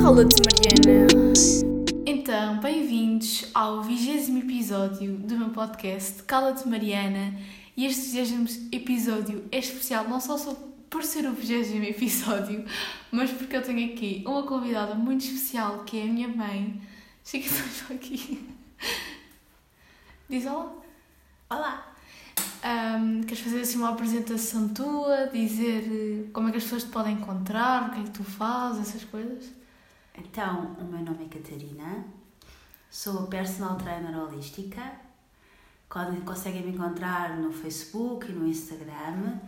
Cala-te, Mariana. Então, bem-vindos ao vigésimo episódio do meu podcast Cala-te, Mariana. E este vigésimo episódio é especial não só por ser o vigésimo episódio, mas porque eu tenho aqui uma convidada muito especial que é a minha mãe. Chega só aqui. Diz olá. Olá! Um, queres fazer assim uma apresentação tua, dizer eh, como é que as pessoas te podem encontrar, o que é que tu fazes, essas coisas? Então, o meu nome é Catarina, sou personal trainer holística. Conseguem me encontrar no Facebook e no Instagram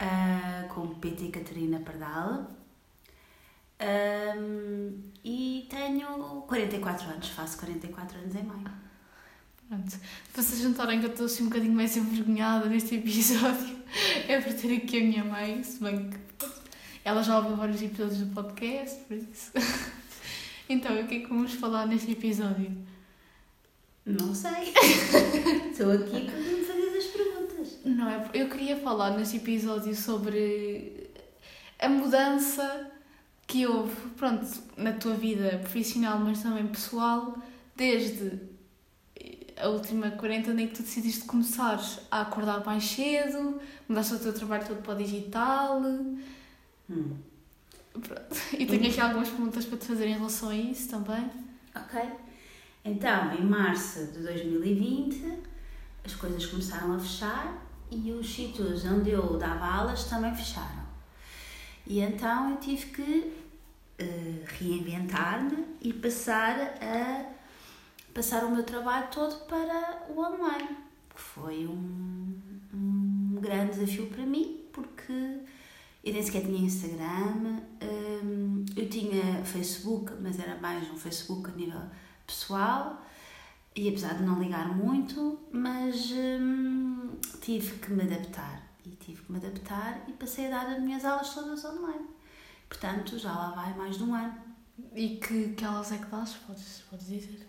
uh, como PT Catarina Pardal. Um, e tenho 44 anos, faço 44 anos em maio. Pronto. Para se juntarem que eu estou assim um bocadinho mais envergonhada neste episódio, é por ter aqui a minha mãe, se bem que ela já ouviu vários episódios do podcast, por isso. Então, o que é que vamos falar neste episódio? Não sei. Estou aqui para me fazer as perguntas. Não, é, eu queria falar neste episódio sobre a mudança que houve, pronto, na tua vida profissional, mas também pessoal, desde a última quarentena em que tu decidiste começar a acordar mais cedo, mudaste o teu trabalho todo para o digital. Hum. Pronto. E tenho aqui algumas perguntas para te fazer em relação a isso também. Ok. Então, em março de 2020, as coisas começaram a fechar e os sítios onde eu dava aulas também fecharam. E então eu tive que uh, reinventar-me e passar a passar o meu trabalho todo para o online, que foi um, um grande desafio para mim, porque eu nem sequer tinha Instagram, hum, eu tinha Facebook, mas era mais um Facebook a nível pessoal, e apesar de não ligar muito, mas hum, tive que me adaptar. E tive que me adaptar e passei a dar as minhas aulas todas online. Portanto, já lá vai mais de um ano. E que, que aulas é que dás? Podes, podes dizer?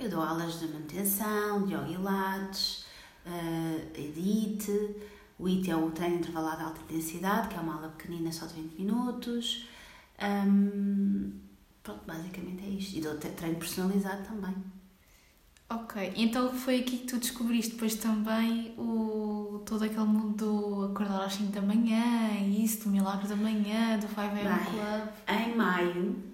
Eu dou aulas de manutenção, de yoga e lattes, uh, edite. O IT é o treino intervalado de alta intensidade, que é uma aula pequenina só de 20 minutos. Um, pronto, basicamente é isto. E dou treino personalizado também. Ok, então foi aqui que tu descobriste depois também o, todo aquele mundo do acordar às 5 da manhã, isso, do milagre da manhã, do 5 AM Club. Em maio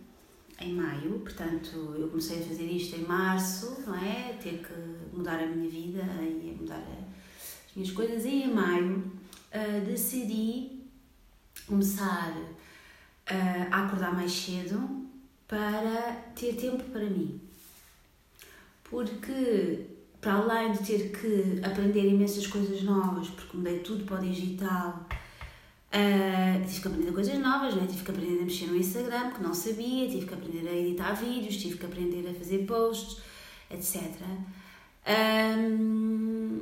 em maio, portanto eu comecei a fazer isto em março, não é? Ter que mudar a minha vida e mudar as minhas coisas. E em maio uh, decidi começar uh, a acordar mais cedo para ter tempo para mim. Porque para além de ter que aprender imensas coisas novas, porque mudei tudo para o digital, Uh, tive que aprender coisas novas, né? tive que aprender a mexer no Instagram, que não sabia, tive que aprender a editar vídeos, tive que aprender a fazer posts, etc. Um,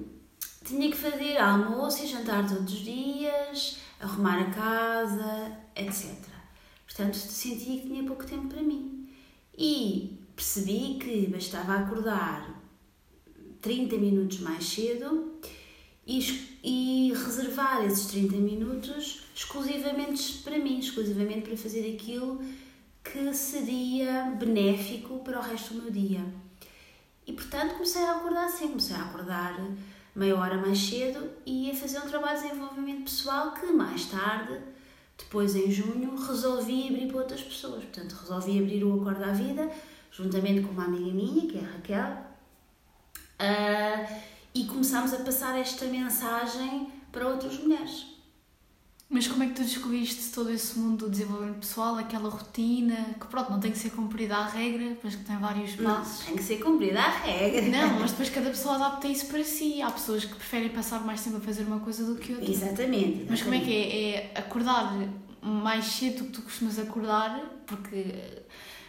tinha que fazer almoço e jantar todos os dias, arrumar a casa, etc. Portanto, sentia que tinha pouco tempo para mim. E percebi que bastava acordar 30 minutos mais cedo e reservar esses 30 minutos exclusivamente para mim, exclusivamente para fazer aquilo que seria benéfico para o resto do meu dia. E portanto comecei a acordar assim, comecei a acordar meia hora mais cedo e a fazer um trabalho de desenvolvimento pessoal que mais tarde, depois em junho, resolvi abrir para outras pessoas. Portanto, resolvi abrir o Acordo à Vida, juntamente com uma amiga minha, que é a Raquel. Uh, e começámos a passar esta mensagem para outras mulheres. Mas como é que tu descobriste todo esse mundo do desenvolvimento pessoal, aquela rotina, que pronto, não tem que ser cumprida à regra, mas que tem vários passos? Não, tem que ser cumprida à regra. Não, mas depois cada pessoa adapta isso para si. Há pessoas que preferem passar mais tempo a fazer uma coisa do que outra. Exatamente. exatamente. Mas como é que é? É acordar mais cedo do que tu costumas acordar, porque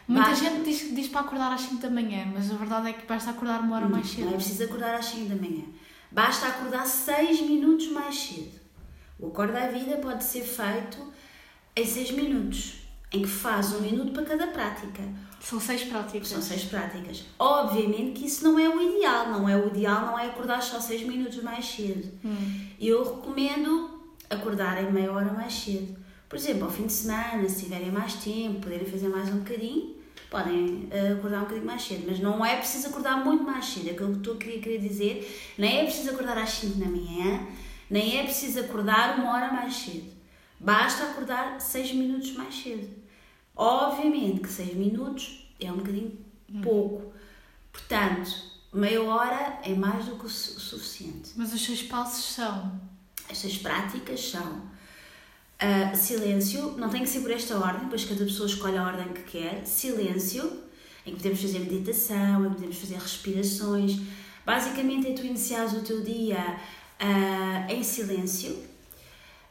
Muita basta... gente diz, diz para acordar às 5 da manhã, mas a verdade é que basta acordar uma hora não, mais cedo. Não é preciso acordar às 5 da manhã. Basta acordar 6 minutos mais cedo. O acordo à vida pode ser feito em 6 minutos, em que faz um minuto para cada prática. São seis práticas. São seis práticas. Obviamente que isso não é o ideal. Não é o ideal, não é acordar só 6 minutos mais cedo. Hum. Eu recomendo acordarem meia hora mais cedo. Por exemplo, ao fim de semana, se tiverem mais tempo, poderem fazer mais um bocadinho, podem uh, acordar um bocadinho mais cedo. Mas não é preciso acordar muito mais cedo, é aquilo que estou a querer, querer dizer. Nem é preciso acordar às 5 da manhã, nem é preciso acordar uma hora mais cedo. Basta acordar 6 minutos mais cedo. Obviamente que 6 minutos é um bocadinho hum. pouco. Portanto, meia hora é mais do que o suficiente. Mas os seus passos são? Estas práticas são uh, silêncio, não tem que ser por esta ordem, pois cada pessoa escolhe a ordem que quer. Silêncio, em que podemos fazer meditação, em que podemos fazer respirações. Basicamente é tu iniciares o teu dia uh, em silêncio.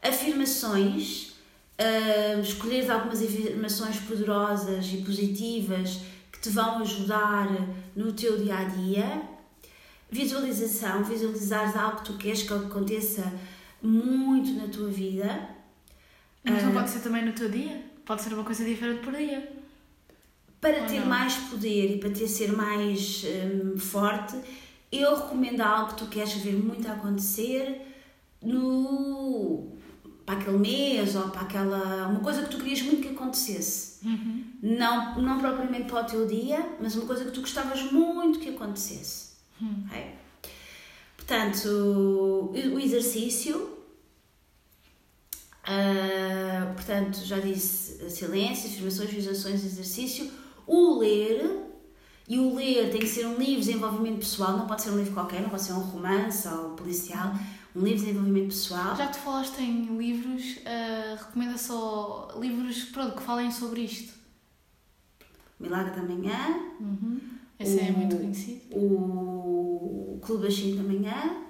Afirmações, uh, escolheres algumas afirmações poderosas e positivas que te vão ajudar no teu dia a dia. Visualização, visualizares algo que tu queres que aconteça muito na tua vida. Mas não uh, pode ser também no teu dia? Pode ser uma coisa diferente por dia. Para Ou ter não? mais poder e para ter ser mais um, forte, eu recomendo algo que tu queres ver muito acontecer no para aquele mês ou para aquela uma coisa que tu querias muito que acontecesse uhum. não não propriamente para o teu dia mas uma coisa que tu gostavas muito que acontecesse uhum. okay? portanto o exercício uh, portanto já disse silêncio afirmações visualizações exercício o ler e o ler tem que ser um livro de desenvolvimento pessoal, não pode ser um livro qualquer, não pode ser um romance ou policial, um livro de desenvolvimento pessoal. Já que tu falaste em livros, uh, recomenda só livros pronto, que falem sobre isto. Milagre da Manhã. Uhum. Esse o, é muito conhecido. O Clube das 5 da Manhã.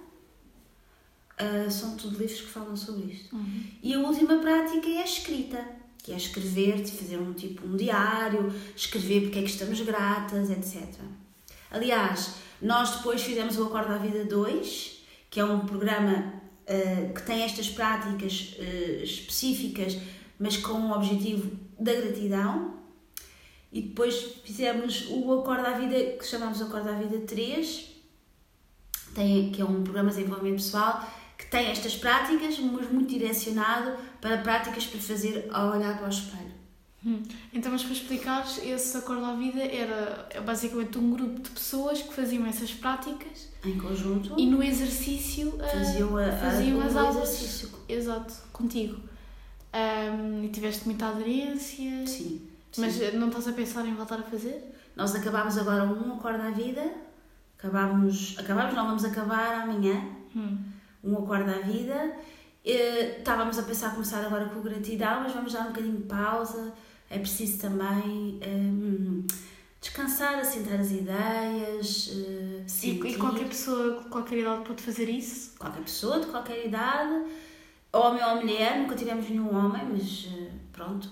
Uh, são tudo livros que falam sobre isto. Uhum. E a última prática é a escrita que é escrever, fazer um tipo um diário, escrever porque é que estamos gratas, etc. Aliás, nós depois fizemos o Acordo à Vida 2, que é um programa uh, que tem estas práticas uh, específicas, mas com o objetivo da gratidão. E depois fizemos o Acordo à Vida, que chamamos Acordo à Vida 3, tem, que é um programa de desenvolvimento pessoal que tem estas práticas, mas muito direcionado para práticas para fazer ao olhar para o espelho. Hum. Então, mas para explicares, esse Acordo à Vida era basicamente um grupo de pessoas que faziam essas práticas em conjunto e no exercício faziam, a, faziam a, as aulas. Exercício. Exato, contigo. Um, e tiveste muita aderência. Sim. Mas sim. não estás a pensar em voltar a fazer? Nós acabámos agora um Acordo à Vida, acabámos, acabámos, não vamos acabar amanhã. Hum um acordo à vida. Uh, estávamos a pensar começar agora com gratidão, mas vamos dar um bocadinho de pausa. É preciso também um, descansar, assentar as ideias. Uh, e, e, qualquer pessoa, qualquer idade pode fazer isso? Qualquer pessoa, de qualquer idade, homem ou mulher, nunca tivemos nenhum homem, mas uh, pronto.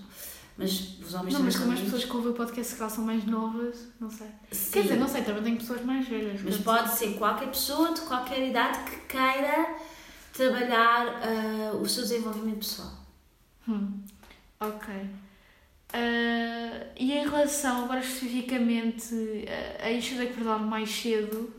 Mas os homens Não, mas como as pessoas que ouvem o podcast se são mais novas, não sei. Sim. Quer dizer, não sei, também tem pessoas mais velhas. Mas pode ser qualquer pessoa de qualquer idade que queira trabalhar uh, o seu desenvolvimento pessoal. Hum. Ok. Uh, e em relação agora especificamente a isto de acordar mais cedo,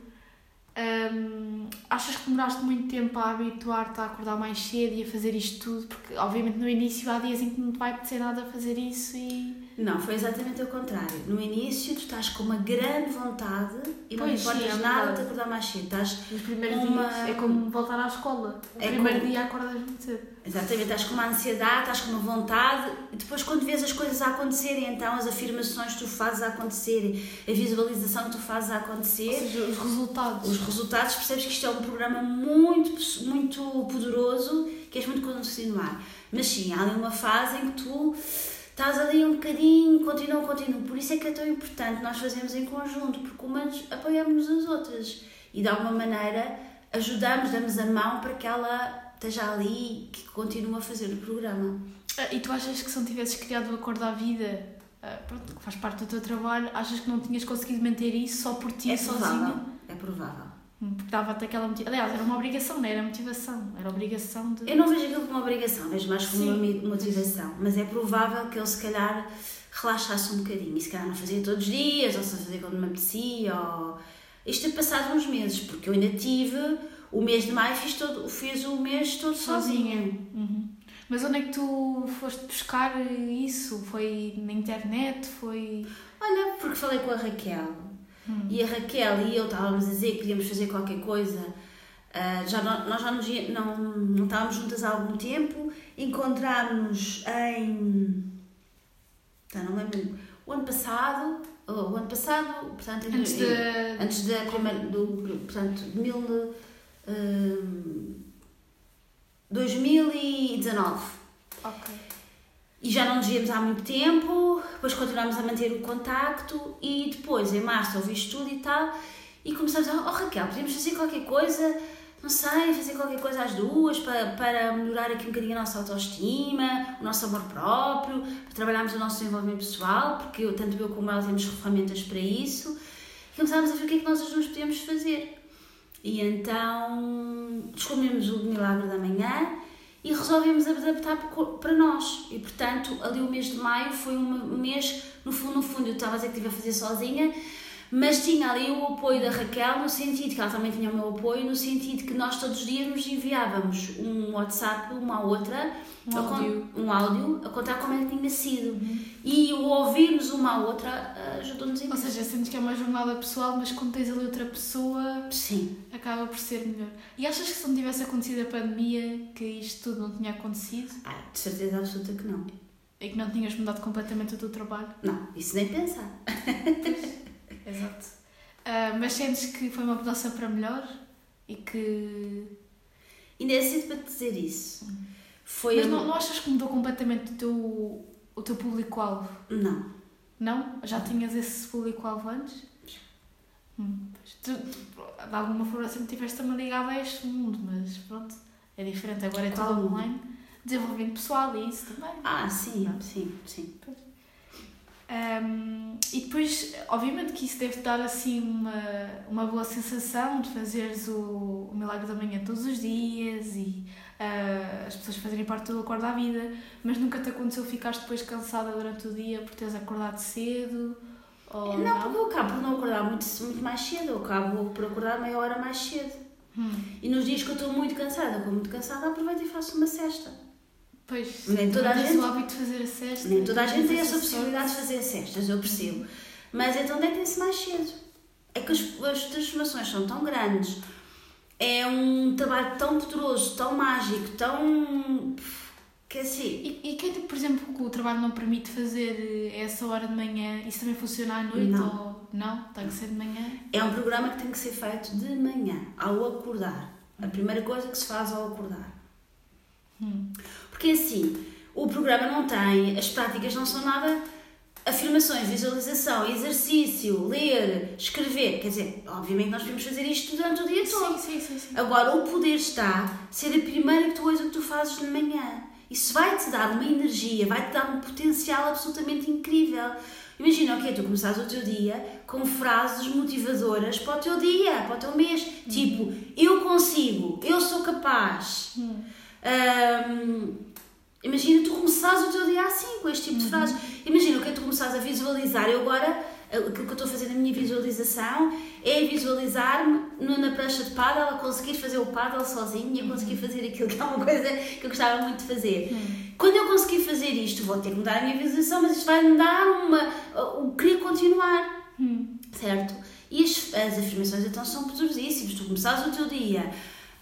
um, achas que demoraste muito tempo a habituar-te a acordar mais cedo e a fazer isto tudo? Porque, obviamente, no início há dias em que não te vai apetecer nada fazer isso e. Não, foi exatamente o contrário. No início, tu estás com uma grande vontade e pois, não importas é nada de acordar mais cedo. Estás Nos primeiros uma... dias é como voltar à escola. O é primeiro como... dia acordas muito cedo. Exatamente, estás com uma ansiedade, estás com uma vontade e depois, quando vês as coisas a acontecerem, então as afirmações que tu fazes a acontecerem, a visualização que tu fazes a acontecer, Ou seja, os resultados. Os resultados, percebes que isto é um programa muito, muito poderoso que és muito continuar. Mas sim, há ali uma fase em que tu estás ali um bocadinho, continua, continua. Por isso é que é tão importante nós fazermos em conjunto, porque humanos apoiamos as outras e de alguma maneira ajudamos, damos a mão para que ela esteja ali e que continue a fazer o programa. Ah, e tu achas que se não tivesses criado o Acordo à Vida, ah, pronto, que faz parte do teu trabalho, achas que não tinhas conseguido manter isso só por ti, é sozinho? É provável. Porque dava-te aquela motivação. Aliás, era uma obrigação, não era motivação. Era obrigação de. Eu não vejo aquilo como uma obrigação, vejo mais como Sim. uma motivação. Mas é provável que ele, se calhar, relaxasse um bocadinho. E se calhar não fazia todos os dias, ou só fazia quando me apetecia. Ou... Isto é passado uns meses, porque eu ainda tive o mês de maio fiz, todo, fiz o mês todo sozinha. Uhum. Mas onde é que tu foste buscar isso? Foi na internet? Foi. Olha, porque falei com a Raquel. Hum. E a Raquel e eu estávamos a dizer que queríamos fazer qualquer coisa. Uh, já não, nós já nos, não, não estávamos juntas há algum tempo. Encontrámos-nos em. Já não lembro. O ano passado. O ano passado, portanto, antes, de... antes da primeira, do, portanto, de mil, uh, 2019. Ok. E já não nos víamos há muito tempo, depois continuámos a manter o contacto e depois, em março, ouviste tudo e tal, e começámos a oh Raquel, podemos fazer qualquer coisa, não sei, fazer qualquer coisa às duas para, para melhorar aqui um bocadinho a nossa autoestima, o nosso amor próprio, para trabalharmos o nosso desenvolvimento pessoal, porque eu, tanto eu como ela temos ferramentas para isso, e começámos a ver o que é que nós as duas podíamos fazer. E então descobrimos o milagre da manhã e resolvemos adaptar para nós. E portanto, ali o mês de maio foi um mês, no fundo, no fundo, eu estava a dizer que estive a fazer sozinha, mas tinha ali o apoio da Raquel, no sentido que ela também tinha o meu apoio, no sentido que nós todos os dias nos enviávamos um WhatsApp uma à outra, um áudio, um áudio a contar como é que tinha sido. Uhum. E o ouvirmos uma à outra eh, ajudou-nos a Ou seja, sentes que é uma jornada pessoal, mas quando tens ali outra pessoa, Sim. acaba por ser melhor. E achas que se não tivesse acontecido a pandemia, que isto tudo não tinha acontecido? Ah, de certeza absoluta que não. E que não tinhas mudado completamente o teu trabalho? Não, isso nem pensar. Exato. Uh, mas sentes que foi uma mudança para melhor e que. Ainda é cedo para te dizer isso. Foi mas não, não achas que mudou completamente o teu, o teu público-alvo? Não. Não? Já tinhas esse público-alvo antes? Hum, tu, de alguma forma sempre tiveste também ligado a este mundo, mas pronto, é diferente. Agora é tudo online. Desenvolvimento pessoal e isso também. Ah, sim, sim, sim. Pois. Um, e depois, obviamente que isso deve dar assim uma, uma boa sensação de fazeres o, o milagre da manhã todos os dias e uh, as pessoas fazerem parte do acordo à vida, mas nunca te aconteceu ficares depois cansada durante o dia por teres acordado cedo? Ou não, não, porque eu acabo por não acordar muito, muito mais cedo, eu acabo por acordar meia hora mais cedo. Hum. E nos dias que eu estou muito cansada, estou muito cansada, aproveito e faço uma cesta. Pois, nem toda a gente, o hábito de fazer a cesta. Nem toda a gente tem essa possibilidade de fazer cestas, eu percebo. Mas então deitem-se mais cedo. É que as, as transformações são tão grandes, é um trabalho tão poderoso, tão mágico, tão. que assim. E, e quem, por exemplo, que o trabalho não permite fazer essa hora de manhã, isso também funciona à noite? Não. Ou não? Tem que ser de manhã? É um programa que tem que ser feito de manhã, ao acordar. A primeira coisa que se faz ao acordar. Hum. Porque assim, o programa não tem, as práticas não são nada afirmações, visualização, exercício, ler, escrever. Quer dizer, obviamente nós podemos fazer isto durante o dia todo. Sim, sim, sim. Agora, o poder está ser a primeira coisa que tu fazes de manhã. Isso vai-te dar uma energia, vai-te dar um potencial absolutamente incrível. Imagina, ok, tu começares o teu dia com frases motivadoras para o teu dia, para o teu mês. Hum. Tipo, eu consigo, eu sou capaz. Hum. Um, imagina tu começares o teu dia assim, com este tipo de uhum. frases. Imagina o que é tu começares a visualizar. Eu agora, aquilo que eu estou a fazer na minha visualização é visualizar-me na prancha de paddle, a conseguir fazer o paddle sozinho e a conseguir fazer aquilo que é uma coisa que eu gostava muito de fazer. Uhum. Quando eu conseguir fazer isto, vou ter que mudar a minha visualização, mas isto vai-me dar uma. o querer continuar. Uhum. Certo? E as, as afirmações então são poderosíssimas. Tu começares o teu dia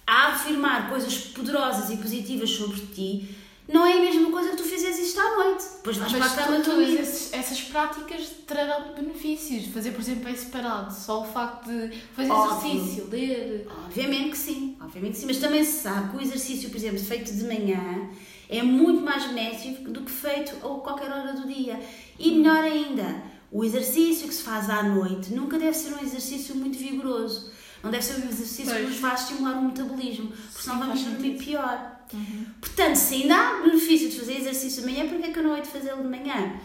a afirmar coisas poderosas e positivas sobre ti, não é a mesma coisa que tu fizes isto à noite. Depois vais Mas para a cama dormir. Esses, essas práticas trarão benefícios. Fazer, por exemplo, em separado. Só o facto de fazer Óbvio. exercício, ler. Obviamente que sim. Obviamente que sim. Mas também se sabe que o exercício, por exemplo, feito de manhã é muito mais benéfico do que feito a qualquer hora do dia. E melhor ainda, o exercício que se faz à noite nunca deve ser um exercício muito vigoroso não deve ser um exercício pois. que nos vá estimular o metabolismo, porque senão vamos dormir pior. Uhum. Portanto, se ainda há benefício de fazer exercício de manhã, por que é que eu não hei de fazê-lo de manhã?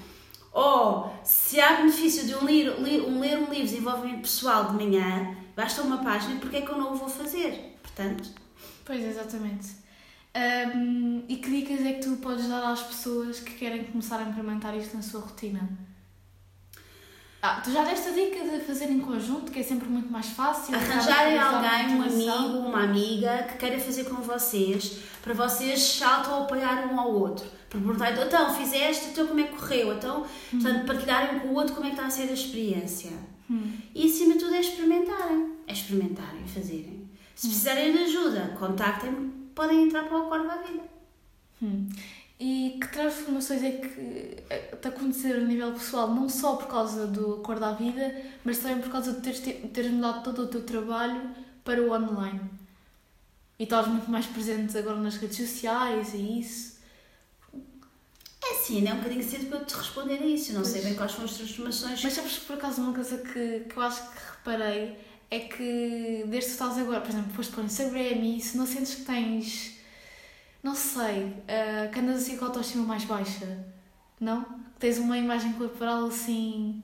Ou, se há benefício de um ler, um ler um livro de desenvolvimento pessoal de manhã, basta uma página, por que é que eu não o vou fazer? Portanto... Pois, exatamente. Um, e que dicas é que tu podes dar às pessoas que querem começar a implementar isto na sua rotina? Ah, tu já deste a dica de fazer em conjunto, que é sempre muito mais fácil. Arranjarem alguém, um amigo, uma amiga que queira fazer com vocês, para vocês se auto-apoiar um ao outro. Para perguntar, então, fizeste, então como é que correu? Então, portanto, partilharem com o outro como é que está a ser a experiência. Hum. E acima de tudo é experimentarem. É experimentarem, fazerem. Se precisarem de ajuda, contactem-me, podem entrar para o acordo da vida. Hum. E que transformações é que eh, te aconteceram a nível pessoal, não só por causa do acordo à vida, mas também por causa de teres, teres mudado todo o teu trabalho para o online? E estás muito mais presente agora nas redes sociais e isso. É sim, ainda é um bocadinho cedo para eu te responder a isso. Não sei Pois. bem quais são as transformações. Mas sabes que por acaso uma coisa que, que eu acho que reparei é que desde que estás agora, por exemplo, foste para o Instagram e isso, não sentes que tens, não sei, ah, que andas assim com a autoestima mais baixa? Não? Que tens uma imagem corporal assim.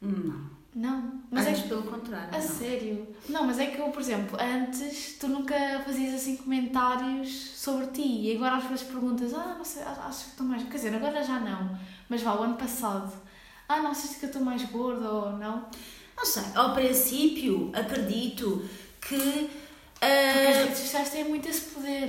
Não. Não. Mas é Antes que. pelo contrário. A não. sério? Não, mas é que eu, por exemplo, antes tu nunca fazias assim comentários sobre ti e agora às vezes perguntas, ah, não sei, acho que estou mais. Quer dizer, agora já não, mas vá, o ano passado, ah, não sei se eu estou mais gorda ou não. Não sei, ao princípio acredito que Porque as ah, redes sociais têm muito esse poder.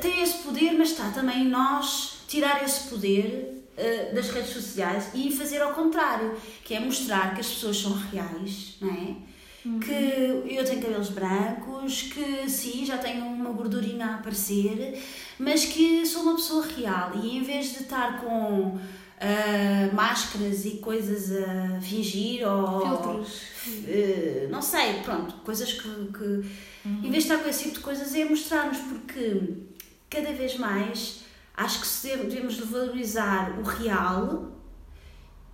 tem esse poder, mas está também nós tirar esse poder ah, das redes sociais e fazer ao contrário, que é mostrar que as pessoas são reais, não é? Que eu tenho cabelos brancos, que sim, já tenho uma gordurinha a aparecer, mas que sou uma pessoa real e em vez de estar com ah, máscaras e coisas a fingir ou Filtros. eh, não sei, pronto, coisas que, que em vez de estar com esse tipo de coisas é mostrar-nos porque cada vez mais acho que devemos de valorizar o real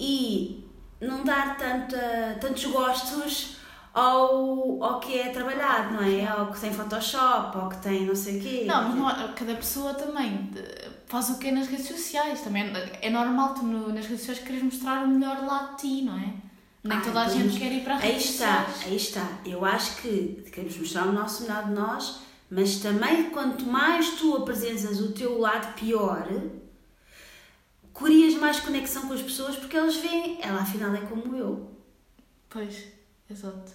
e não dar tanta, tantos gostos ao, ao que é trabalhado, não é? Ao que tem Photoshop, ao que tem não sei o quê. Não, mas não cada pessoa também faz o que é nas redes sociais. Também é- é normal tu no- nas redes sociais queres mostrar o melhor lado de ti, não é? Nem Ah, toda a gente quer ir para as Aí redes está, sociais. aí está. Eu acho que queremos mostrar o nosso melhor de nós, mas também quanto mais tu apresentas o teu lado pior, crias mais conexão com as pessoas porque elas veem, ela afinal é como eu. Pois, exato.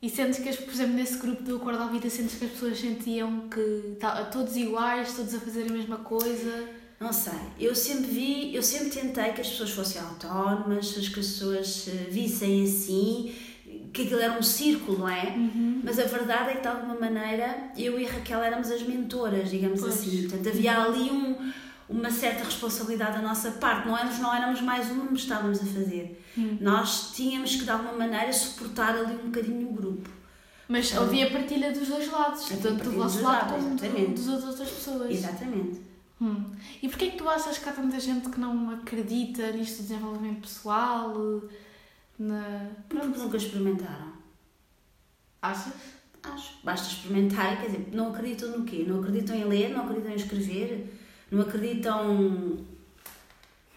E sentes que, as- por exemplo, nesse grupo do Acordo à Vida, sentes que as pessoas sentiam que tá, todos iguais, todos a fazer a mesma coisa? Não sei, eu sempre vi, eu sempre tentei que as pessoas fossem autónomas, que as pessoas eh, vissem assim, que aquilo era um círculo, não é? Mas a verdade é que de alguma maneira eu e Raquel éramos as mentoras, digamos Pois. assim. Portanto, havia ali um, uma certa responsabilidade da nossa parte, não éramos, não éramos mais que estávamos a fazer. Nós tínhamos que de alguma maneira suportar ali um bocadinho o grupo. Mas havia partilha dos dois lados, tanto do vosso dos lado como do, exatamente. das outras pessoas. Exatamente. Hum. E porquê é que tu achas que há tanta gente que não acredita nisto do desenvolvimento pessoal? Na... Porque nunca experimentaram. Achas? Acho. Basta experimentar, quer dizer, não acreditam no quê? Não acreditam em ler, não acreditam em escrever, não acreditam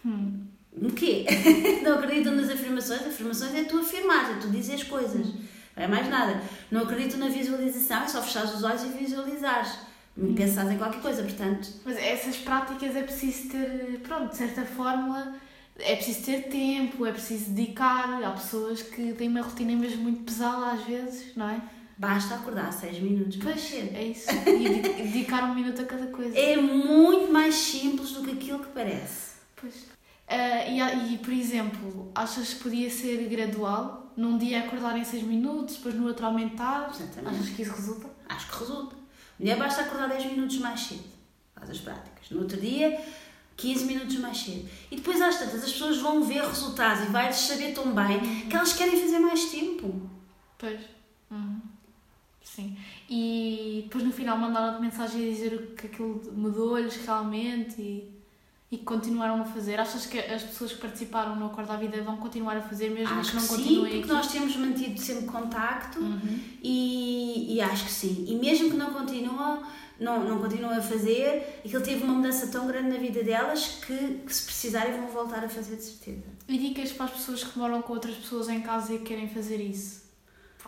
Hum. no quê? não acreditam nas afirmações. Afirmações é tu afirmar, é tu dizer as coisas. Não é mais nada. Não acreditam na visualização, é só fechar os olhos e visualizares. Pensares em qualquer coisa, portanto. Mas essas práticas é preciso ter, pronto, de certa fórmula, é preciso ter tempo, é preciso dedicar. Há pessoas que têm uma rotina mesmo muito pesada às vezes, não é? Basta acordar 6 minutos Pois, cedo. é isso. E de- dedicar um minuto a cada coisa. É muito mais simples do que aquilo que parece. Pois. Ah, e, e, por exemplo, achas que podia ser gradual? Num dia acordar em 6 minutos, depois no outro aumentar? Exatamente. Achas que isso resulta? Acho que resulta. Mulher basta acordar 10 minutos mais cedo. Faz as práticas. No outro dia, 15 minutos mais cedo. E depois às tantas as pessoas vão ver resultados e vai-lhes saber tão bem que elas querem fazer mais tempo. Pois. Sim. E depois no final mandaram-te mensagem a dizer que aquilo mudou-lhes realmente e, e que continuaram a fazer. Achas que as pessoas que participaram no Acordo à Vida vão continuar a fazer mesmo acho que que não sim, continuem porque aqui? nós temos mantido sempre contacto Uhum. e, e acho que sim. E mesmo que não continuam, não, não continuam a fazer, aquilo teve uma mudança tão grande na vida delas que, que se precisarem vão voltar a fazer de certeza. E dicas para as pessoas que moram com outras pessoas em casa e que querem fazer isso?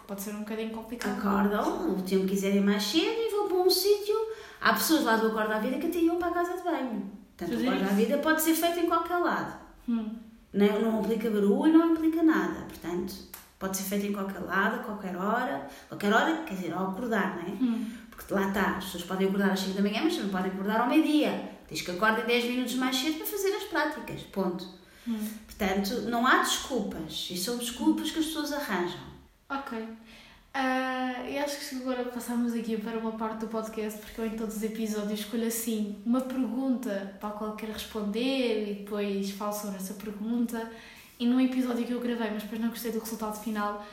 Pode ser um bocadinho complicado. Acordam, o tempo que quiserem mais cedo e vão para um sítio. Há pessoas lá do Acordo à Vida que até iam para a casa de banho. Portanto, o Acordo à. Vida pode ser feito em qualquer lado. Hum. Não, não implica barulho, não implica nada. Portanto, pode ser feito em qualquer lado, a qualquer hora. Qualquer hora, quer dizer, ao acordar, não é? Hum. Porque lá está, as pessoas podem acordar às 5 da manhã, mas também podem acordar ao meio-dia. Diz que acordem 10 minutos mais cedo para fazer as práticas. Ponto. Hum. Portanto, não há desculpas. E são desculpas que as pessoas arranjam. Ok. Ah, e acho que agora passamos aqui para uma parte do podcast, porque eu em todos os episódios escolho assim uma pergunta para a qual quero responder e depois falo sobre essa pergunta. E num episódio que eu gravei, mas depois não gostei do resultado final,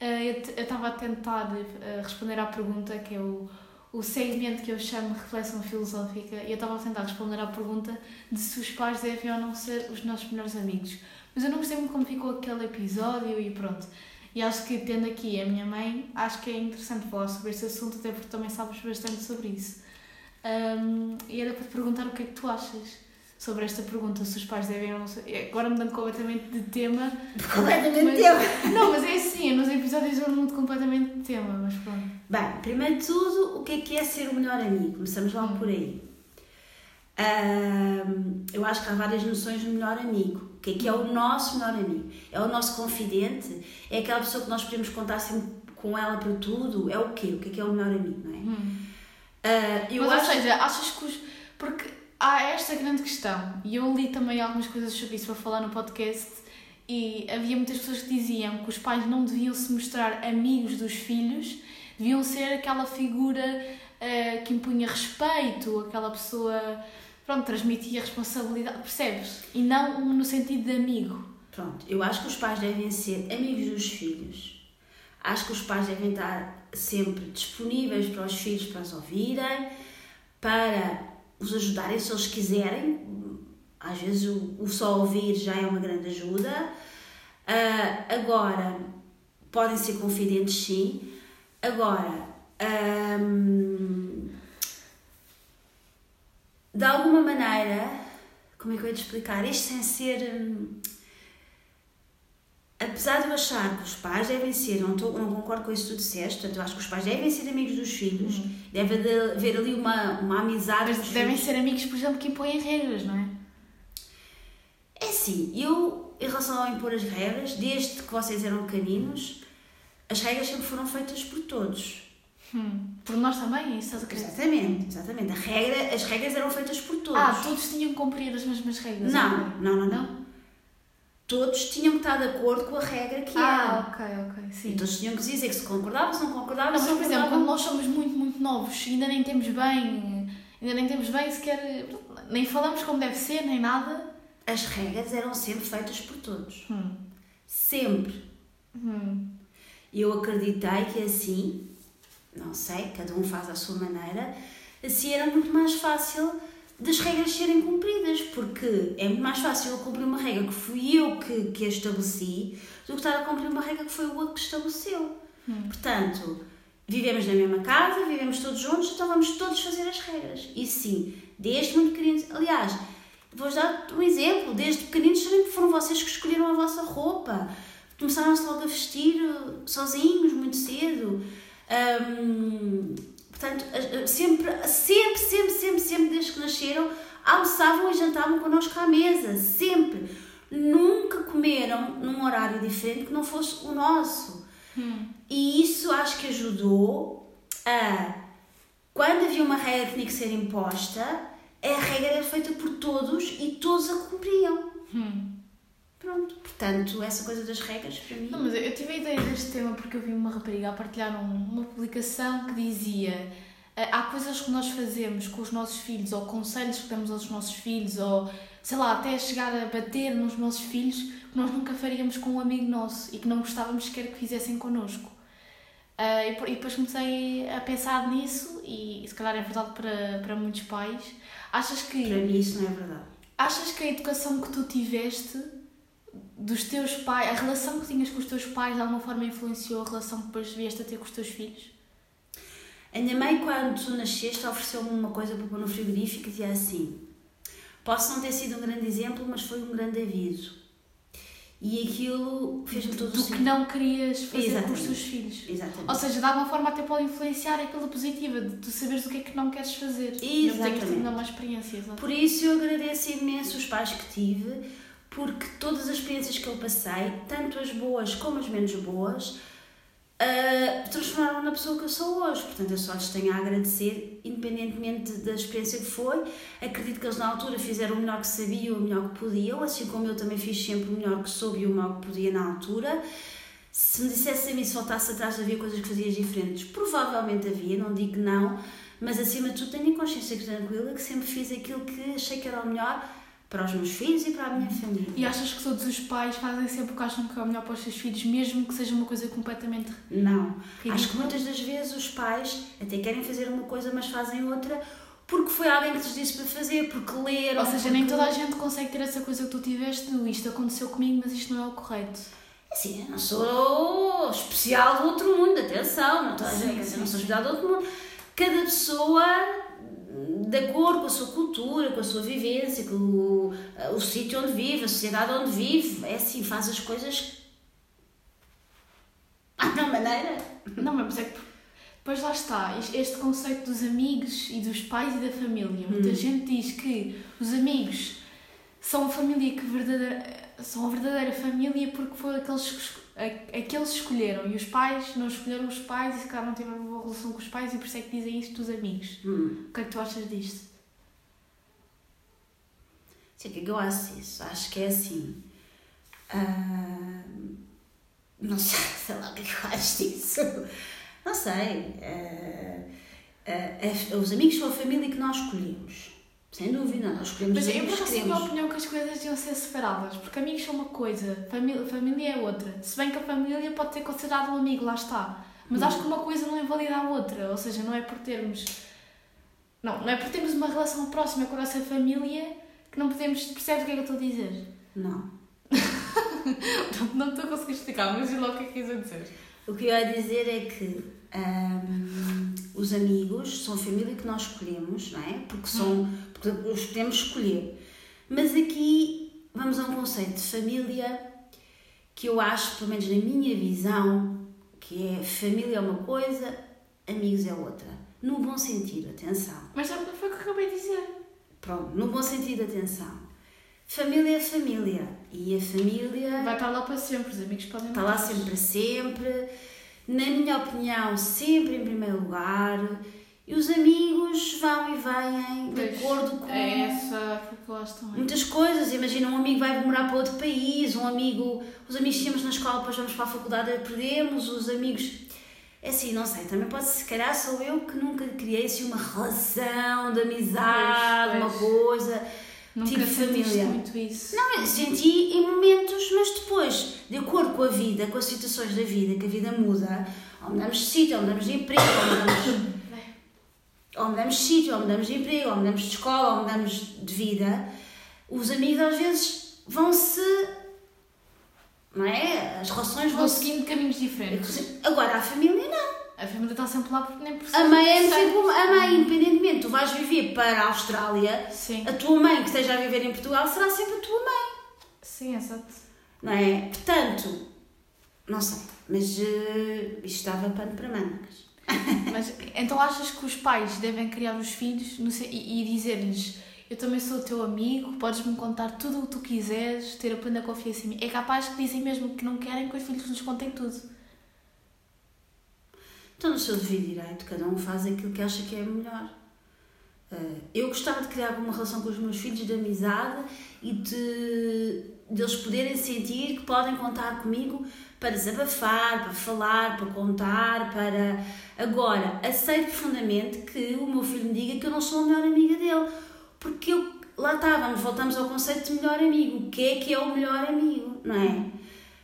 ah, eu eu estava a tentar ah, responder à pergunta, que é o, o segmento que eu chamo de reflexão filosófica, e eu estava a tentar responder à pergunta de se os pais devem ou não ser os nossos melhores amigos. Mas eu não gostei muito como ficou aquele episódio e pronto. E acho que, tendo aqui a minha mãe, acho que é interessante falar sobre este assunto, até porque também sabes bastante sobre isso. Ahm, e era para te perguntar o que é que tu achas sobre esta pergunta, se os pais devem ou não ser. Agora mudando completamente de tema. Completamente mas- teu. Não, mas é assim, nos episódios eu mudo completamente de tema, mas pronto. Bem, primeiro de tudo, o que é que é ser o melhor amigo? Começamos logo por aí. Eu acho que há várias noções do melhor amigo. O que é que é o nosso melhor amigo? É o nosso confidente? É aquela pessoa que nós podemos contar sempre com ela para tudo? É o quê? O que é que é o melhor amigo, não é? Ah, eu mas, acho ou seja, achas que os. Porque há esta grande questão, e eu li também algumas coisas sobre isso para falar no podcast, e havia muitas pessoas que diziam que os pais não deviam se mostrar amigos dos filhos, deviam ser aquela figura eh, que impunha respeito, aquela pessoa. Pronto, transmitia responsabilidade, percebes? E não um no sentido de amigo. Pronto, eu acho que os pais devem ser amigos dos filhos. Acho que os pais devem estar sempre disponíveis para os filhos para os ouvirem, para os ajudarem se eles quiserem. Às vezes o, só ouvir já é uma grande ajuda. Ah, agora, podem ser confidentes sim. Agora, ahm, de alguma maneira, como é que eu ia te explicar? Isto sem ser. hum, apesar de eu achar que os pais devem ser, não, não concordo com isso que tu disseste, portanto, eu acho que os pais devem ser amigos dos filhos, deve de haver ali uma, uma amizade Mas devem filhos. ser amigos, por exemplo, que impõem regras, não é? É assim, eu, em relação ao impor as regras, desde que vocês eram pequeninos, as regras sempre foram feitas por todos. Hum. Por nós também, é isso estás a querer? Exatamente, exatamente. A regra, as regras eram feitas por todos. Ah, todos tinham que cumprir as mesmas regras. Não, não, não, não. Todos tinham que estar de acordo com a regra que era. Ah, ok, ok, sim. E todos tinham que dizer que se concordava, se não concordava, Não, se mas por exemplo, quando nós somos muito, muito novos, ainda nem temos bem, ainda nem temos bem sequer, nem falamos como deve ser, nem nada. As regras eram sempre feitas por todos. Hum. Sempre. Hum. E eu acreditei que assim, não sei, cada um faz à sua maneira, assim era muito mais fácil das regras serem cumpridas, porque é muito mais fácil eu cumprir uma regra que fui eu que, que a estabeleci do que estar a cumprir uma regra que foi o outro que estabeleceu. Hum. Portanto, vivemos na mesma casa, vivemos todos juntos, então vamos todos fazer as regras. E sim, desde muito pequeninos. Aliás, vou-vos dar um exemplo. Desde pequeninos foram vocês que escolheram a vossa roupa. Começaram-se logo a vestir uh, sozinhos, muito cedo. Hum, portanto, sempre, sempre, sempre, sempre, sempre, desde que nasceram, almoçavam e jantavam connosco à mesa. Sempre. Nunca comeram num horário diferente que não fosse o nosso. Hum. E isso acho que ajudou a, quando havia uma regra que tinha que ser imposta, a regra era feita por todos e todos a cumpriam. Hum. Pronto. Portanto, essa coisa das regras para mim. Não, mas eu tive a ideia deste tema porque eu vi uma rapariga a partilhar um- uma publicação que dizia "Ah, há coisas que nós fazemos com os nossos filhos ou conselhos que damos aos nossos filhos ou sei lá, até chegar a bater nos nossos filhos que nós nunca faríamos com um amigo nosso e que não gostávamos sequer que fizessem connosco. Ah, e, e depois comecei a pensar nisso e se calhar é verdade para, para muitos pais. Achas que Para mim isso não é verdade. Achas que a educação que tu tiveste dos teus pais, a relação que tinhas com os teus pais de alguma forma influenciou a relação que depois vieste a ter com os teus filhos? A minha mãe, quando tu nasceste, ofereceu-me uma coisa para pôr no frigorífico e dizia assim: Posso não ter sido um grande exemplo, mas foi um grande aviso. E aquilo fez-me todo o Do que não querias fazer com os Exatamente. teus filhos. Exatamente. Ou seja, de alguma forma até pode influenciar aquela positiva, de tu saberes o que é que não queres fazer. Tenho Exatamente. tido uma experiência, exato. Por isso eu agradeço imenso os pais que tive, porque todas as experiências que eu passei, tanto as boas como as menos boas, uh, transformaram na pessoa que eu sou hoje. Portanto, eu só lhes tenho a agradecer, independentemente da experiência que foi. Acredito que eles na altura fizeram o melhor que sabiam, o melhor que podiam, assim como eu também fiz sempre o melhor que soube e o melhor que podia na altura. Se me dissesse a mim se voltasse atrás havia coisas que fazias diferentes, provavelmente havia, não digo não, mas acima de tudo tenho consciência tranquila que sempre fiz aquilo que achei que era o melhor para os meus filhos e para a minha família. E achas que todos os pais fazem sempre o que acham que é o melhor para os seus filhos, mesmo que seja uma coisa completamente Não. Ridícula? Acho que muitas das vezes os pais até querem fazer uma coisa, mas fazem outra porque foi alguém que lhes disse para fazer, porque leram. Ou seja, porque... nem toda a gente consegue ter essa coisa que tu tiveste, isto aconteceu comigo, mas isto não é o correto. Assim, eu não sou especial do outro mundo, atenção, não, toda a gente, sim, não sou especial do outro mundo. Cada pessoa de acordo com a sua cultura, com a sua vivência, com o, o sítio onde vive, a sociedade onde vive, é assim, faz as coisas à minha maneira. Não, mas é que depois lá está, este conceito dos amigos e dos pais e da família. Muita hum. gente diz que os amigos são a família que verdadeira, são a verdadeira família porque foi aqueles aqueles escolheram e os pais não escolheram os pais e se calhar não tiveram uma boa relação com os pais e por isso é que dizem isto dos amigos. Hum. O que é que tu achas disto? O que que eu acho disso? Acho que é assim. Uh, não sei, sei lá o que é que eu acho disso. Não sei. Uh, uh, os amigos são a família que nós escolhemos. Sem dúvida, nós escolhemos Mas eu por tenho a opinião que as coisas deviam ser separadas, porque amigos são uma coisa, família, família é outra. Se bem que a família pode ter considerado um amigo, lá está. Mas hum. acho que uma coisa não invalida a outra, ou seja, não é por termos. Não, não é por termos uma relação próxima com a nossa família que não podemos. Percebes o que é que eu estou a dizer? Não. não estou a conseguir explicar, mas e logo o que é que quis dizer? O que eu ia dizer é que um, os amigos são a família que nós escolhemos, não é? Porque, são, porque os podemos escolher. Mas aqui vamos a um conceito de família que eu acho, pelo menos na minha visão, que é família é uma coisa, amigos é outra. No bom sentido, atenção. Mas foi o que eu acabei de dizer. Pronto, no bom sentido, atenção. Família é família. E a família. Vai estar lá para sempre, os amigos podem Está lá sempre para sempre na minha opinião, sempre em primeiro lugar. E os amigos vão e vêm de acordo com é essa proposta muitas coisas. Imagina, um amigo vai morar para outro país, um amigo. Os amigos que tínhamos na escola, depois vamos para a faculdade, perdemos. Os amigos. É assim, não sei, também pode ser, se calhar sou eu que nunca criei assim uma relação de amizade, pois, pois. uma coisa Nunca tipo família. muito isso. Não, eu senti em momentos, mas depois, de acordo com a vida, com as situações da vida, que a vida muda, ou mudamos de sítio, ou mudamos de emprego, ou mudamos, ou mudamos de sítio, ou mudamos de emprego, ou mudamos de escola, ou mudamos de vida, os amigos às vezes vão-se. Não é? As relações vão, vão seguindo caminhos diferentes. Agora, a família não. A família está sempre lá porque nem precisa. A mãe é sempre uma, a mãe, independentemente, tu vais viver para a Austrália, Sim. a tua mãe que esteja a viver em Portugal será sempre a tua mãe. Sim, exato. Não é? Portanto, não sei, mas uh, isto estava pano para mangas. Mas então achas que os pais devem criar os filhos no, e, e dizer-lhes eu também sou o teu amigo, podes-me contar tudo o que tu quiseres, ter a plena confiança em mim. É capaz que dizem mesmo que não querem que os filhos nos contem tudo. Então, no seu devido direito, cada um faz aquilo que acha que é melhor. Eh, eu gostava de criar uma relação com os meus filhos de amizade e de, de eles poderem sentir que podem contar comigo para desabafar, para falar, para contar, para. Agora, aceito profundamente que o meu filho me diga que eu não sou a melhor amiga dele, porque eu, lá estávamos, voltamos ao conceito de melhor amigo. O que é que é o melhor amigo, não é?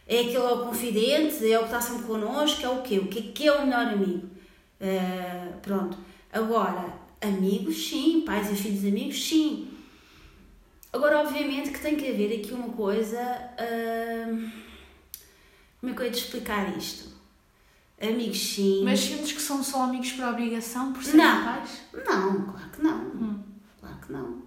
É aquele é o confidente, é o que está sempre connosco, é o quê? O que é que é o melhor amigo? Uh, pronto. Agora, amigos, sim. Pais e filhos amigos, sim. Agora, obviamente que tem que haver aqui uma coisa. Uh, como é que eu ia te explicar isto? Amigos, sim. Mas sentes que são só amigos por obrigação, por serem não. pais? Não, claro que não. Hum. Claro que não.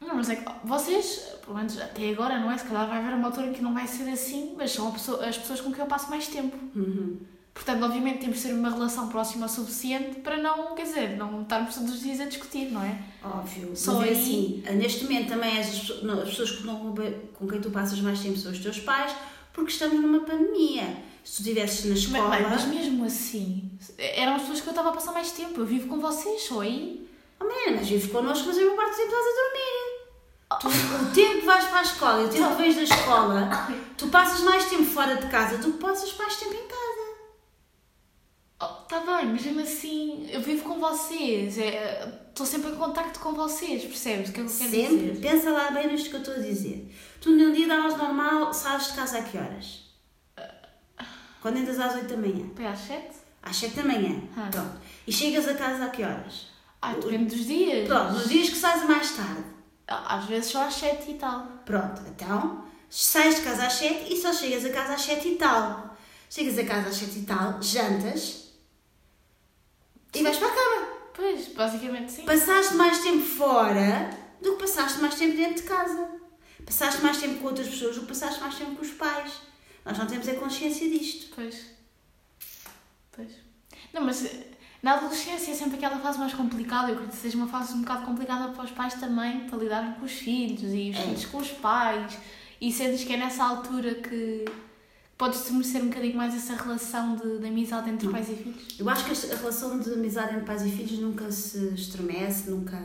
Não, mas é que vocês, pelo menos até agora, não é? Se calhar vai haver uma altura em que não vai ser assim, mas são pessoa, as pessoas com quem eu passo mais tempo. Uhum. Portanto, obviamente temos de ter uma relação próxima o suficiente para não, quer dizer, não estarmos todos os dias a discutir, não é? Óbvio. Só mas é aí- assim, neste momento também as, as pessoas não- com quem tu passas mais tempo são os teus pais, porque estamos numa pandemia. Se tu estivesses na Mas, escola. bem, mas mesmo assim, eram as pessoas que eu estava a passar mais tempo. Eu vivo com vocês, só aí. Oh, man, mas vives connosco, mas a maior parte do tempo estás a dormir. Tu, o tempo que vais para a escola e o tempo que vens da escola, tu passas mais tempo fora de casa do que passas mais tempo em casa. Oh, tá bem, mas mesmo assim, eu vivo com vocês. é, Estou sempre em contacto com vocês, percebes o que é eu quero Sempre. dizer? Pensa lá bem nisto que eu estou a dizer. Tu num dia davas normal, sais de casa a que horas? Quando entras às 8 da manhã? Foi às sete? Às 7 da manhã. Ah. Pronto. E chegas a casa a que horas? Ah, depende dos dias. Pronto, nos dias que sais mais tarde. Às vezes só às sete e tal. Pronto, então sais de casa às 7 e só chegas a casa às 7 e tal. Chegas a casa às 7 e tal, jantas e vais para a cama. Pois, basicamente sim. Passaste mais tempo fora do que passaste mais tempo dentro de casa. Passaste mais tempo com outras pessoas do que passaste mais tempo com os pais. Nós não temos a consciência disto. Pois. Pois. Não, mas eh, na adolescência é sempre aquela fase mais complicada. Eu acredito que seja uma fase um bocado complicada para os pais também, para lidarem com os filhos e os É. filhos com os pais. E sentes que é nessa altura que podes estabelecer um bocadinho mais essa relação de, de amizade entre pais e filhos. Eu acho que a relação de amizade entre pais e filhos nunca se estremece, nunca.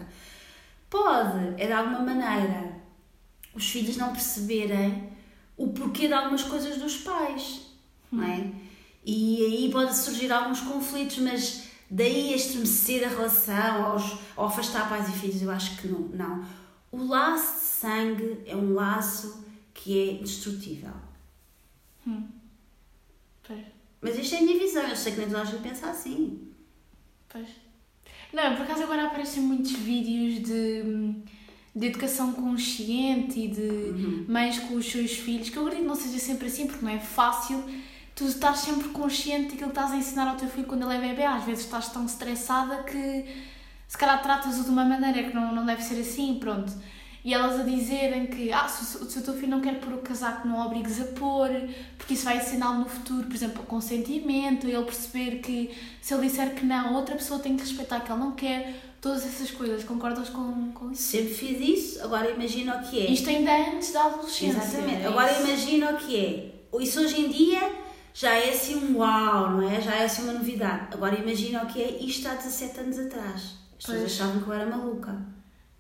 Pode, é de alguma maneira, os filhos não perceberem o porquê de algumas coisas dos pais, não é? E aí pode surgir alguns conflitos, mas daí a estremecer a relação, aos, ou afastar pais e filhos, eu acho que não. não. O laço de sangue é um laço que é indestrutível. Pois. Mas isto é a minha visão, eu sei que nem toda a gente pensa assim. Pois. Não, por acaso agora aparecem muitos vídeos de, de educação consciente e de mães com os seus filhos, que eu acredito que não seja sempre assim, porque não é fácil tu estás sempre consciente daquilo que estás a ensinar ao teu filho quando ele é bebê. Às vezes estás tão estressada que se calhar tratas-o de uma maneira que não, não deve ser assim, pronto. E elas a dizerem que ah, se, o- se o teu filho não quer pôr o casaco, não o obrigues a pôr, porque isso vai ensiná-lo no futuro, por exemplo, o consentimento, ele perceber que se ele disser que não, outra pessoa tem que respeitar que ele não quer, todas essas coisas. Concordas com, com isso? Sempre fiz isso, agora imagina o que é. Isto ainda antes da adolescência. Exatamente. é Agora imagina o que é. Isso hoje em dia já é assim um uau, não é? Já é assim uma novidade. Agora imagina o que é isto há 17 anos atrás. As pessoas achavam que eu era maluca.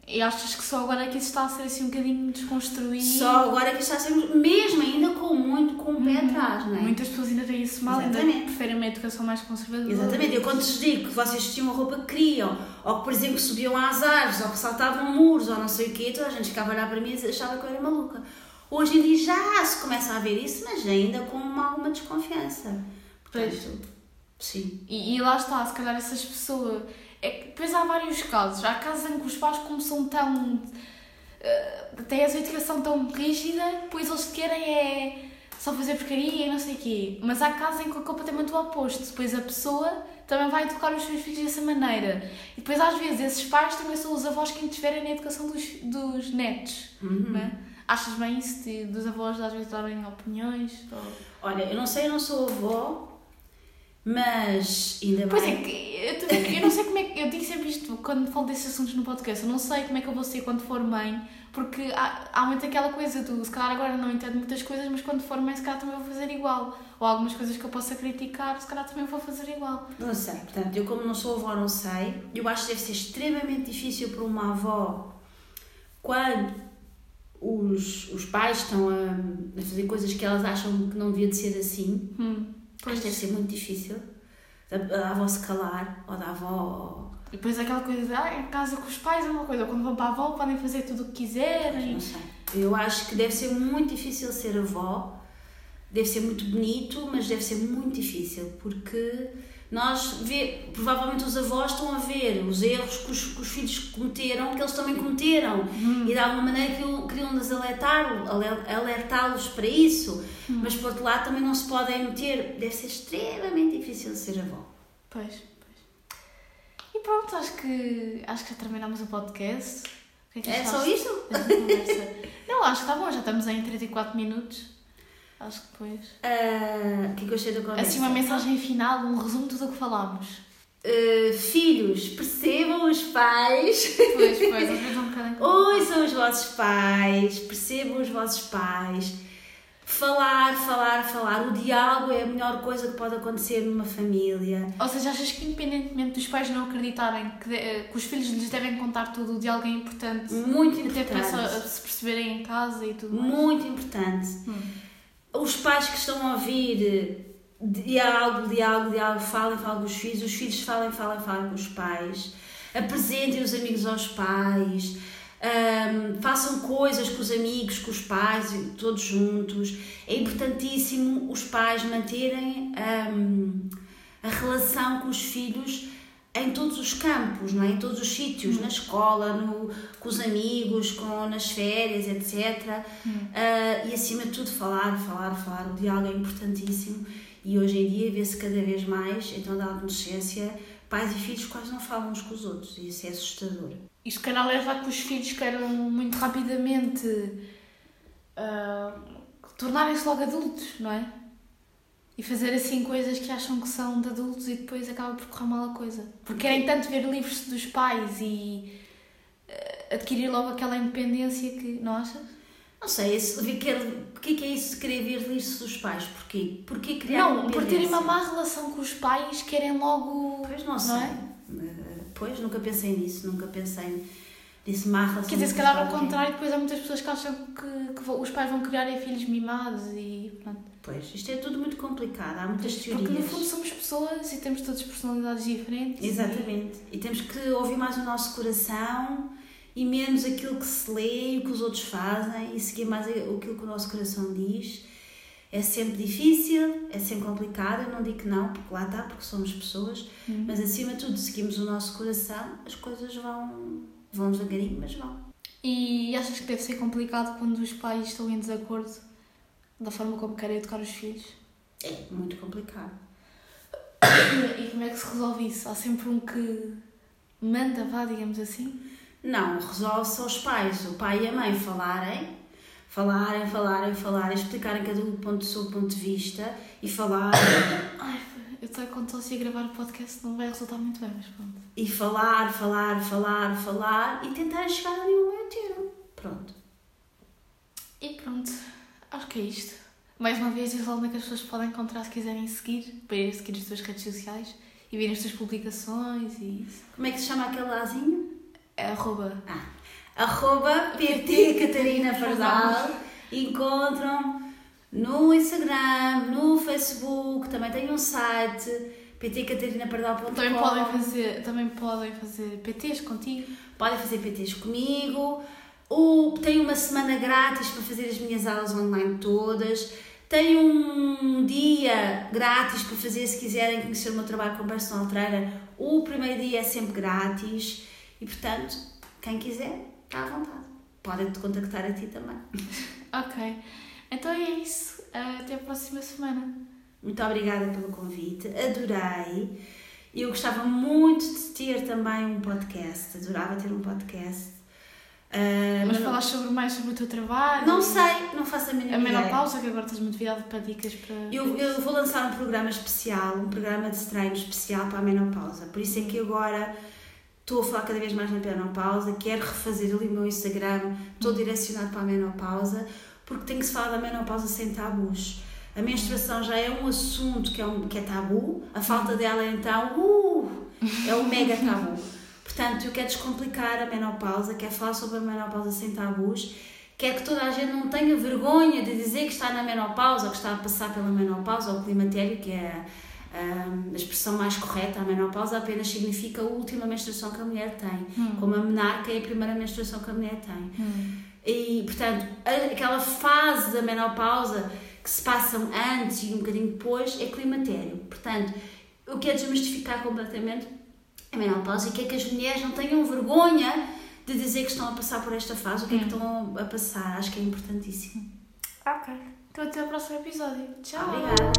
E achas que só agora é que isso está a ser assim um bocadinho desconstruído? Só agora é que está a ser, mesmo ainda com muito com o pé atrás, não é? Muitas pessoas ainda veem isso mal, ainda Exatamente. preferem uma educação mais conservadora. Exatamente, eu quando vos digo que vocês vestiam a roupa que queriam, ou que, por exemplo, subiam às árvores, ou que saltavam muros, ou não sei o quê, toda a gente ficava a olhar para mim e achava que eu era maluca. Hoje em dia já se começa a ver isso, mas ainda com uma, alguma desconfiança. Pois. Portanto, sim. E, e lá está, se calhar essas pessoas. É que depois há vários casos. Há casos em que os pais, como são tão. Uh, têm essa educação tão rígida, depois eles querem é só fazer porcaria e não sei o quê. Mas há casos em que é completamente o oposto. Depois a pessoa também vai educar os seus filhos dessa maneira. E depois, às vezes, esses pais também são os avós que interferem na educação dos, dos netos. Não é? Achas bem isso de, dos avós às vezes darem opiniões? Ou... Olha, eu não sei, eu não sou avó, mas ainda bem. Pois é, que eu, também- eu não sei como é que. Eu digo sempre isto quando falo desses assuntos no podcast. Eu não sei como é que eu vou ser quando for mãe, porque há, há muito aquela coisa do se calhar agora não entendo muitas coisas, mas quando for mãe, se calhar também vou fazer igual. Ou algumas coisas que eu possa criticar, se calhar também vou fazer igual. Não sei, portanto, eu como não sou avó, não sei. Eu acho que deve ser extremamente difícil para uma avó quando os, os pais estão a, a fazer coisas que elas acham que não devia de ser assim. Hum, que deve ser muito difícil da, da avó se calar ou da avó. E depois aquela coisa de ah, em casa com os pais é uma coisa, quando vão para a avó podem fazer tudo o que quiserem. Não sei. Eu acho que deve ser muito difícil ser avó. Deve ser muito bonito, mas deve ser muito difícil porque nós vê, provavelmente os avós estão a ver os erros que os, que os filhos cometeram, que eles também cometeram e de alguma maneira queriam, queriam nos alertar, ale- alertá-los para isso, mas por outro lado também não se podem meter. Deve ser extremamente difícil ser avó. Pois, pois. E pronto, acho que, acho que já terminamos o podcast. O que é que É só conversa? Não, acho que está bom, já estamos em 34 minutos. Acho que depois. Ah, O que é que eu achei da conversa? Assim, uma mensagem final, um resumo de tudo o que falámos. Ah, filhos, percebam os pais. Pois, pois, às vezes um bocadinho. Ouçam os vossos pais, percebam os vossos pais. Falar, falar, falar. O diálogo é a melhor coisa que pode acontecer numa família. Ou seja, achas que independentemente dos pais não acreditarem que, de- eh, que os filhos lhes devem contar tudo, o diálogo é importante? Muito Até para se, importante. se perceberem em casa e tudo mais. Muito importante. Hum. Os pais que estão a ouvir diálogo, diálogo, diálogo, falem, falem com os filhos, os filhos falem, falem, falem com os pais, apresentem os amigos aos pais, ahm, façam coisas com os amigos, com os pais, todos juntos. É importantíssimo os pais manterem ahm, a relação com os filhos em todos os campos, não é? em todos os sítios, na escola, no, com os amigos, com, nas férias, etc. Ah, e acima de tudo falar, falar, falar. O diálogo é importantíssimo e hoje em dia vê-se cada vez mais, então da adolescência, pais e filhos quase não falam uns com os outros e isso é assustador. Isto calhar leva a que os filhos queiram muito rapidamente ah, tornarem-se logo adultos, não é? E fazer assim coisas que acham que são de adultos e depois acaba por correr mal a coisa. Porque querem tanto ver livros dos pais e ah, adquirir logo aquela independência que. Não achas? Não sei, esse, quer, o que é que é isso de querer ver livros dos pais? Porquê? Porquê criar não, por terem uma má relação com os pais, querem logo. Pois não sei. Não é? Eh, Pois, nunca pensei nisso, nunca pensei má relação Quer dizer, se calhar ao contrário, depois há muitas pessoas que acham que, que os pais vão criar é filhos mimados e pronto. Pois, isto é tudo muito complicado, há muitas Porque no teorias. fundo somos pessoas e temos todas personalidades diferentes. Exatamente. E temos que ouvir mais o nosso coração e menos aquilo que se lê e o que os outros fazem e seguir mais aquilo que o nosso coração diz. É sempre difícil, é sempre complicado, eu não digo que não, porque lá está, porque somos pessoas, Hum. mas acima de tudo, seguimos o nosso coração, as coisas vão, vão devagarinho, mas vão. E achas que deve ser complicado quando os pais estão em desacordo da forma como querem educar os filhos? É muito complicado. E como é que se resolve isso? Há sempre um que manda, vá, digamos assim? Não, resolve-se aos pais, o pai e a mãe falarem, falarem, falarem, falarem, explicarem cada um ponto do seu ponto de vista e falarem. Ai, eu estou com tosse a gravar o podcast, não vai resultar muito bem, mas pronto. e falar, falar, falar, falar e tentar chegar ali ao meio termo. Pronto. E pronto, acho que é isto. Mais uma vez, diz onde é que as pessoas podem encontrar se quiserem seguir, para ir seguir as tuas redes sociais e verem as tuas publicações e isso. Como é que se chama aquele lazinho? É arroba. Arroba PT Catarina Pardal. Encontram no Instagram, no Facebook, também tem um site ptcatarinapardal.com Também podem fazer, também podem fazer PTs contigo. Podem fazer PTs comigo. O, tenho uma semana grátis para fazer as minhas aulas online todas. Tenho um dia grátis para fazer se quiserem conhecer o meu trabalho como personal trainer. O primeiro dia é sempre grátis e, portanto, quem quiser, está à vontade. Podem te contactar a ti também. Ok. Então é isso. Até a próxima semana. Muito obrigada pelo convite, adorei. Eu gostava muito de ter também um podcast, adorava ter um podcast. Ah, Mas falar sobre mais sobre o teu trabalho. Não sei, não faço a mínima A menopausa, que agora estás muito virado para dicas para. Eu, eu vou lançar um programa especial, um programa de treino especial para a menopausa. Por isso é que agora estou a falar cada vez mais na menopausa, quero refazer ali o meu Instagram, estou direcionado para a menopausa, porque tem que se falar da menopausa sem tabus. A menstruação já é um assunto que é, um, que é tabu, a falta dela então, uh, é um mega tabu. Portanto, eu quero descomplicar a menopausa, quero falar sobre a menopausa sem tabus, quero que toda a gente não tenha vergonha de dizer que está na menopausa, ou que está a passar pela menopausa ou climatério, que é hum, a expressão mais correta. A menopausa apenas significa a última menstruação que a mulher tem, Hum. como a menarca é a primeira menstruação que a mulher tem. Hum. E, portanto, aquela fase da menopausa que se passam antes e um bocadinho depois é climatério. Portanto, o que é desmistificar completamente a menopausa e que é que as mulheres não tenham vergonha de dizer que estão a passar por esta fase, o que é que hum. estão a passar. Acho que é importantíssimo. Ok. Então até ao próximo episódio. Tchau. Obrigada.